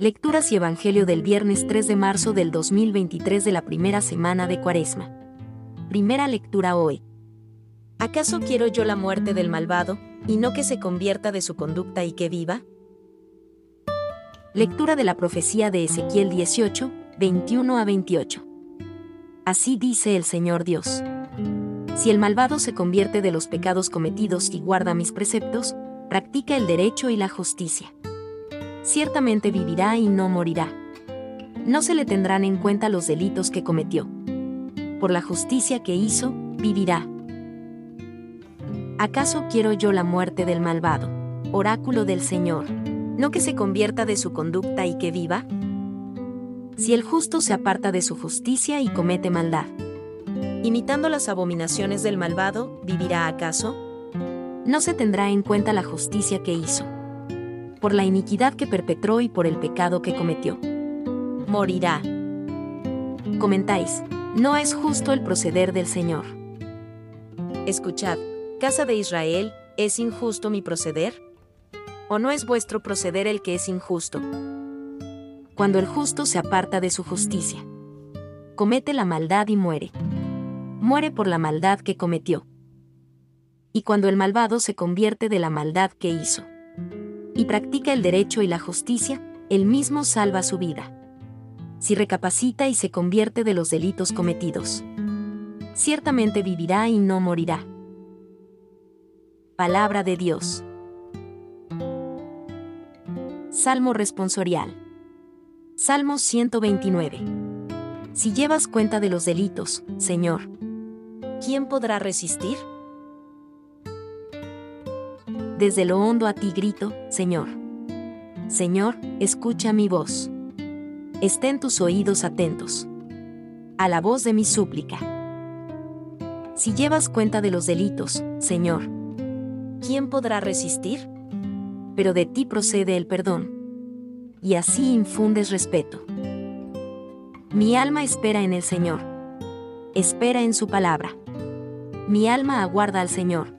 Lecturas y Evangelio del viernes 3 de marzo del 2023 de la primera semana de Cuaresma. Primera lectura hoy. ¿Acaso quiero yo la muerte del malvado, y no que se convierta de su conducta y que viva? Lectura de la profecía de Ezequiel 18, 21 a 28. Así dice el Señor Dios. Si el malvado se convierte de los pecados cometidos y guarda mis preceptos, practica el derecho y la justicia ciertamente vivirá y no morirá. No se le tendrán en cuenta los delitos que cometió. Por la justicia que hizo, vivirá. ¿Acaso quiero yo la muerte del malvado? Oráculo del Señor. ¿No que se convierta de su conducta y que viva? Si el justo se aparta de su justicia y comete maldad. Imitando las abominaciones del malvado, ¿vivirá acaso? No se tendrá en cuenta la justicia que hizo por la iniquidad que perpetró y por el pecado que cometió. Morirá. Comentáis, no es justo el proceder del Señor. Escuchad, casa de Israel, ¿es injusto mi proceder? ¿O no es vuestro proceder el que es injusto? Cuando el justo se aparta de su justicia, comete la maldad y muere. Muere por la maldad que cometió. Y cuando el malvado se convierte de la maldad que hizo y practica el derecho y la justicia, él mismo salva su vida. Si recapacita y se convierte de los delitos cometidos, ciertamente vivirá y no morirá. Palabra de Dios. Salmo responsorial. Salmo 129. Si llevas cuenta de los delitos, Señor, ¿quién podrá resistir? Desde lo hondo a ti grito, Señor. Señor, escucha mi voz. Estén tus oídos atentos. A la voz de mi súplica. Si llevas cuenta de los delitos, Señor, ¿quién podrá resistir? Pero de ti procede el perdón. Y así infundes respeto. Mi alma espera en el Señor. Espera en su palabra. Mi alma aguarda al Señor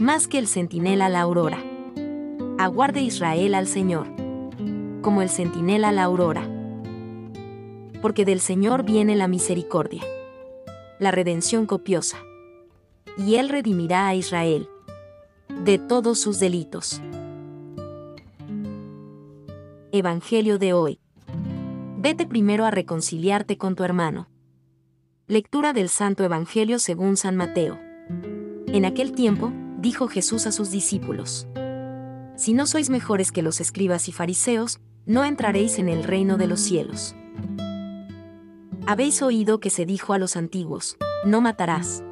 más que el centinela la aurora. Aguarde Israel al Señor, como el centinela la aurora. Porque del Señor viene la misericordia, la redención copiosa. Y Él redimirá a Israel de todos sus delitos. Evangelio de hoy. Vete primero a reconciliarte con tu hermano. Lectura del Santo Evangelio según San Mateo. En aquel tiempo, dijo Jesús a sus discípulos. Si no sois mejores que los escribas y fariseos, no entraréis en el reino de los cielos. Habéis oído que se dijo a los antiguos, no matarás.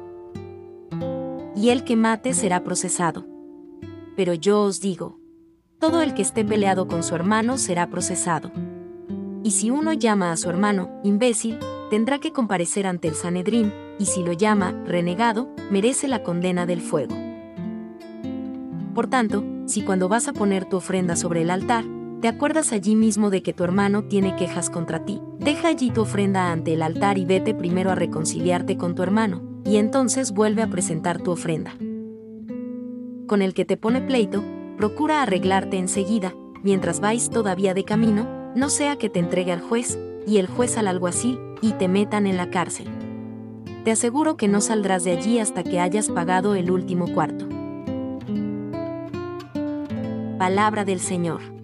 Y el que mate será procesado. Pero yo os digo, todo el que esté peleado con su hermano será procesado. Y si uno llama a su hermano, imbécil, tendrá que comparecer ante el Sanedrín, y si lo llama, renegado, merece la condena del fuego. Por tanto, si cuando vas a poner tu ofrenda sobre el altar, te acuerdas allí mismo de que tu hermano tiene quejas contra ti, deja allí tu ofrenda ante el altar y vete primero a reconciliarte con tu hermano, y entonces vuelve a presentar tu ofrenda. Con el que te pone pleito, procura arreglarte enseguida, mientras vais todavía de camino, no sea que te entregue al juez, y el juez al alguacil, y te metan en la cárcel. Te aseguro que no saldrás de allí hasta que hayas pagado el último cuarto. Palabra del Señor.